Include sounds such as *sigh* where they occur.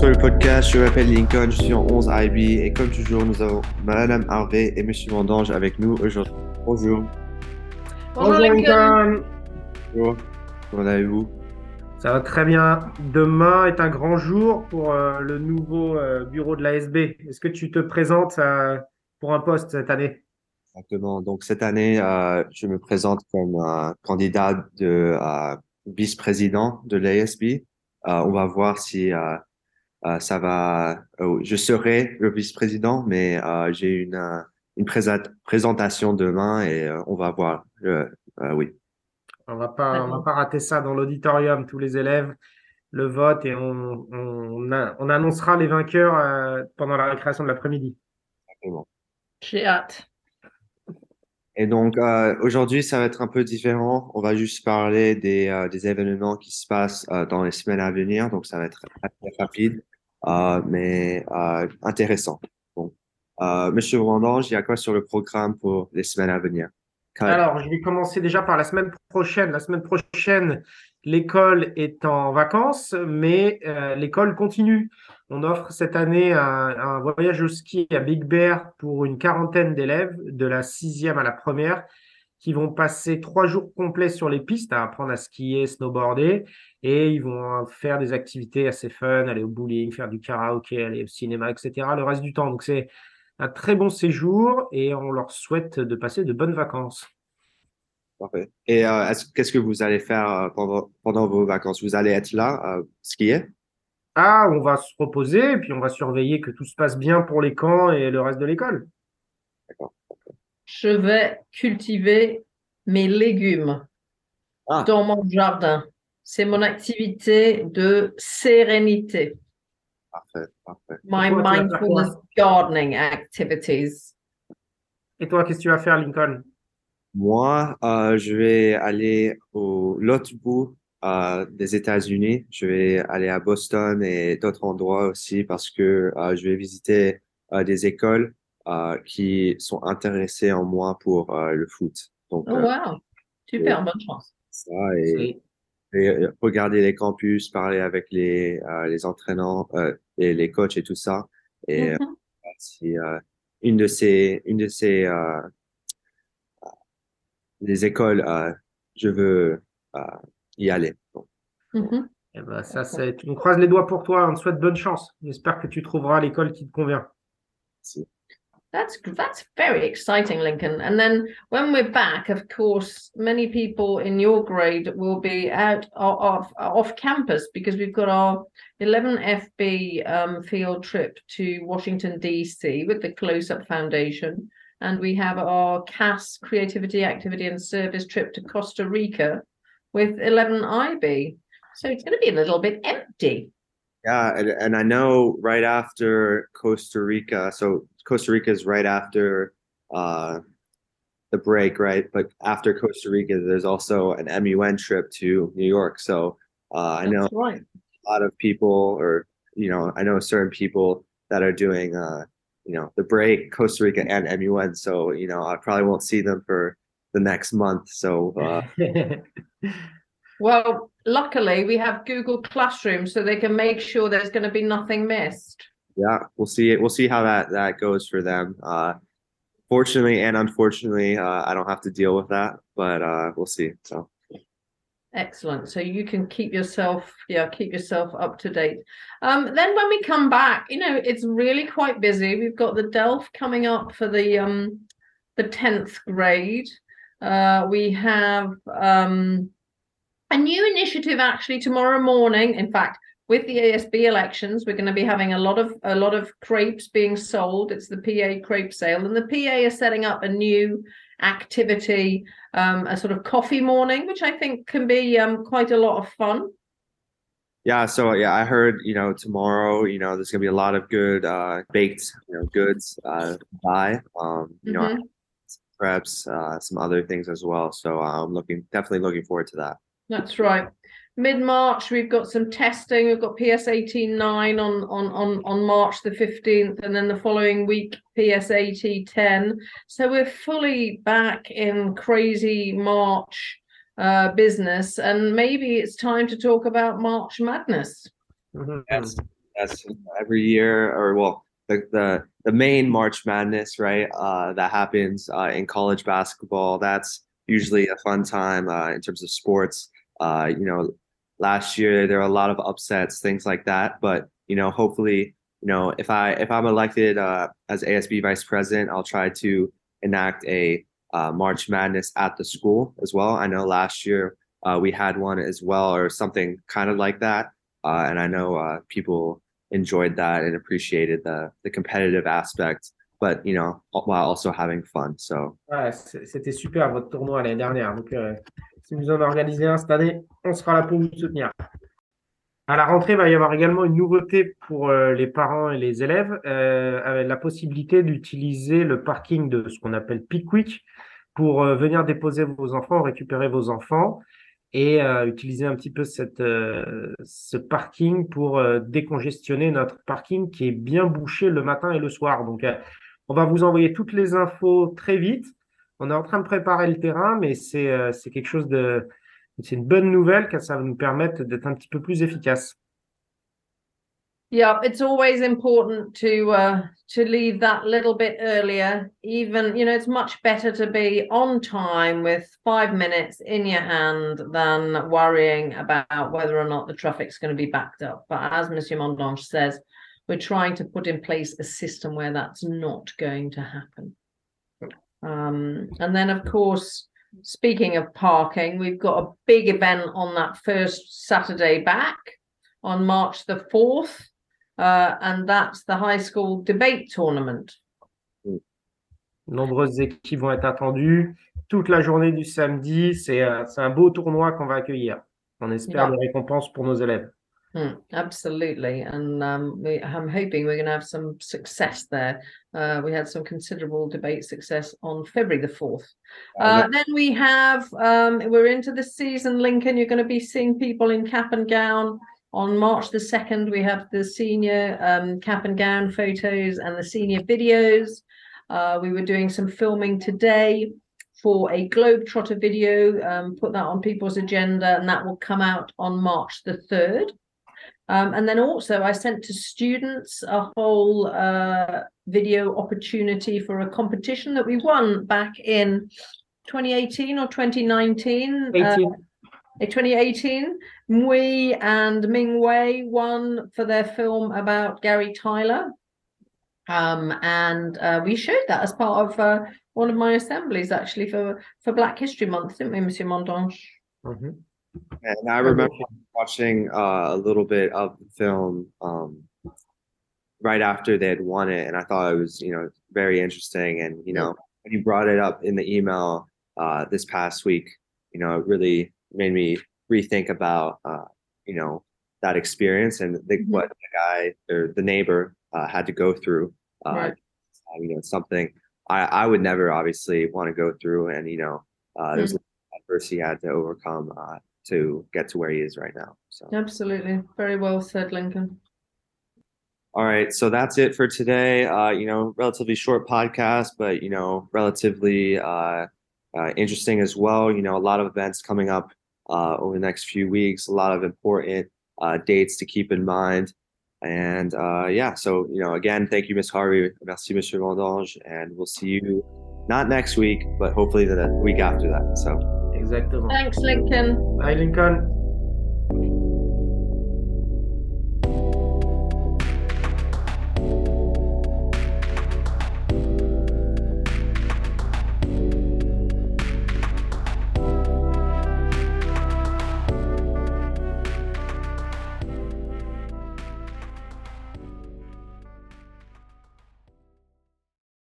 sur le podcast. Je m'appelle Lincoln, je suis en 11 IB et comme toujours, nous avons Madame Harvey et Monsieur Vendange avec nous aujourd'hui. Bonjour. Bonjour, Lincoln. Bonjour. Comment allez-vous? Ça va très bien. Demain est un grand jour pour euh, le nouveau euh, bureau de l'ASB. Est-ce que tu te présentes euh, pour un poste cette année? Exactement. Donc cette année, je me présente comme candidat de vice-président de l'ASB. on va voir si ça va. je serai le vice-président, mais j'ai une une présentation demain et on va voir. oui. On va pas, on va pas rater ça dans l'auditorium, tous les élèves, le vote et on, on, on annoncera les vainqueurs euh, pendant la récréation de l'après-midi. J'ai hâte. Et donc euh, aujourd'hui, ça va être un peu différent. On va juste parler des, euh, des événements qui se passent dans les semaines à venir. Donc ça va être assez rapide, mais intéressant. Bon. Monsieur Vendange, il y a quoi sur le programme pour les semaines à venir? Alors, je vais commencer déjà par la semaine prochaine. La semaine prochaine, l'école est en vacances, mais euh, l'école continue. On offre cette année un, voyage au ski à Big Bear pour une quarantaine d'élèves, de la sixième à la première, qui vont passer trois jours complets sur les pistes à apprendre à skier, snowboarder, et ils vont faire des activités assez fun, aller au bowling, faire du karaoké, aller au cinéma, etc. le reste du temps. Donc, c'est un très bon séjour et on leur souhaite de passer de bonnes vacances. Parfait. Et euh, qu'est-ce que vous allez faire euh, pendant, pendant vos vacances? Vous allez être là, euh, skier? Ah, on va se reposer et puis on va surveiller que tout se passe bien pour les camps et le reste de l'école. D'accord. Je vais cultiver mes légumes ah. dans mon jardin. C'est mon activité de sérénité. Parfait, parfait. My mindfulness gardening activities. Et toi, qu'est-ce que tu vas faire, Lincoln? Moi, euh, je vais aller au l'autre bout euh, des États-Unis. Je vais aller à Boston et d'autres endroits aussi parce que euh, je vais visiter euh, des écoles euh, qui sont intéressées en moi pour euh, le foot. Donc, oh, wow! Super, bonne chance. Ça et, et, regarder les campus, parler avec les, les entraînants et les coachs et tout ça. Et mm-hmm. si une de ces, une de ces les écoles, euh, je veux euh, y aller. Mm-hmm. Eh ben, ça, c'est... On croise les doigts pour toi. On te souhaite bonne chance. J'espère que tu trouveras l'école qui te convient. Merci. That's that's very exciting, Lincoln. And then when we're back, of course, many people in your grade will be out off off campus because we've got our 11 FB um, field trip to Washington DC with the Close Up Foundation. and we have our CAS creativity, activity, and service trip to Costa Rica with 11 IB. So it's going to be a little bit empty. Yeah, and, and I know right after Costa Rica, so Costa Rica is right after uh, the break, right? But after Costa Rica, there's also an MUN trip to New York. So uh, I know right. a lot of people, or you know, I know certain people that are doing uh, you know the break Costa Rica and MUN so you know I probably won't see them for the next month so uh... *laughs* well luckily we have Google Classroom so they can make sure there's going to be nothing missed yeah we'll see it we'll see how that that goes for them uh fortunately and unfortunately uh I don't have to deal with that but uh we'll see so Excellent. So you can keep yourself, yeah, keep yourself up to date. Um, then when we come back, you know, it's really quite busy. We've got the DELF coming up for the um the 10th grade. Uh, we have um a new initiative actually tomorrow morning. In fact, with the ASB elections, we're going to be having a lot of a lot of crepes being sold. It's the PA crepe sale, and the PA is setting up a new activity, um, a sort of coffee morning, which I think can be um, quite a lot of fun. Yeah, so yeah, I heard you know tomorrow, you know, there's gonna be a lot of good uh, baked, you know, goods uh, buy. Um, you mm-hmm. know, perhaps uh, some other things as well. So uh, I'm looking definitely looking forward to that. That's right mid-March, we've got some testing. We've got PS 18.9 on, on, on, on March the 15th, and then the following week, PS 10. So we're fully back in crazy March uh, business, and maybe it's time to talk about March Madness. Mm-hmm. Yes. Yes, every year, or well, the the, the main March Madness, right? Uh, that happens uh, in college basketball. That's usually a fun time uh, in terms of sports. Uh, you know, last year there were a lot of upsets, things like that. But you know, hopefully, you know, if I if I'm elected uh, as ASB vice president, I'll try to enact a uh, March Madness at the school as well. I know last year uh, we had one as well, or something kind of like that, uh, and I know uh, people enjoyed that and appreciated the the competitive aspect, but you know, while also having fun. So. Ouais, c'était super votre tournoi l'année dernière. Donc, euh, si vous en organisez un cette année, on sera là pour vous soutenir. À la rentrée, il va y avoir également une nouveauté pour euh, les parents et les élèves, euh, avec la possibilité d'utiliser le parking de ce qu'on appelle Pickwick pour euh, venir déposer vos enfants, récupérer vos enfants et utiliser un petit peu ce parking pour décongestionner notre parking qui est bien bouché le matin et le soir. Donc, on va vous envoyer toutes les infos très vite. On est en train de préparer le terrain, mais c'est euh, quelque chose de... C'est une bonne nouvelle car ça va nous permettre d'être un petit peu plus efficace. Yeah, it's always important to uh, to leave that little bit earlier. Even you know, it's much better to be on time with five minutes in your hand than worrying about whether or not the traffic's going to be backed up. But as Monsieur Mondange says, we're trying to put in place a system where that's not going to happen. Um, and then, of course, speaking of parking, we've got a big event on that first Saturday back on March the 4th. Uh, and that's the high school debate tournament. Nombreuses équipes vont être attendues toute la journée du samedi. C'est euh, un beau tournoi qu'on va accueillir. On espère Yeah. des récompenses pour nos élèves. Hmm, absolutely. And um, we, I'm hoping we're going to have some success there. Uh, we had some considerable debate success on February the 4th. Uh, then we have, um, we're into the season, Lincoln. You're going to be seeing people in cap and gown. On March the 2nd, we have the senior um, cap and gown photos and the senior videos. Uh, we were doing some filming today for a Globetrotter video, um, put that on people's agenda, and that will come out on March the 3rd. Um, and then also, I sent to students a whole uh, video opportunity for a competition that we won back in 2018 or 2019. uh, 2018, Mui and Ming Wei won for their film about Gary Tyler. Um, and uh, we showed that as part of uh, one of my assemblies, actually, for, for Black History Month, didn't we, Monsieur Mondange? Mhm. And I remember watching uh, a little bit of the film um, right after they had won it, and I thought it was, you know, very interesting. And you know, when you brought it up in the email uh, this past week, you know, it really made me rethink about, uh, you know, that experience and the, Mhm. what the guy or the neighbor uh, had to go through. Uh, Right. You know, something I, I would never obviously want to go through, and you know, uh, there's a lot adversity he had to overcome uh, to get to where he is right now. So. Absolutely. Very well said, Lincoln. All right, so that's it for today. Uh, you know, relatively short podcast, but you know, relatively uh, uh, interesting as well. You know, a lot of events coming up uh, over the next few weeks. A lot of important uh, dates to keep in mind. And uh, yeah, so you know, again, thank you, Miss Harvey. Merci, Monsieur Vendange, and we'll see you not next week, but hopefully the week after that. So. Exactement. Thanks, Lincoln. Bye Lincoln.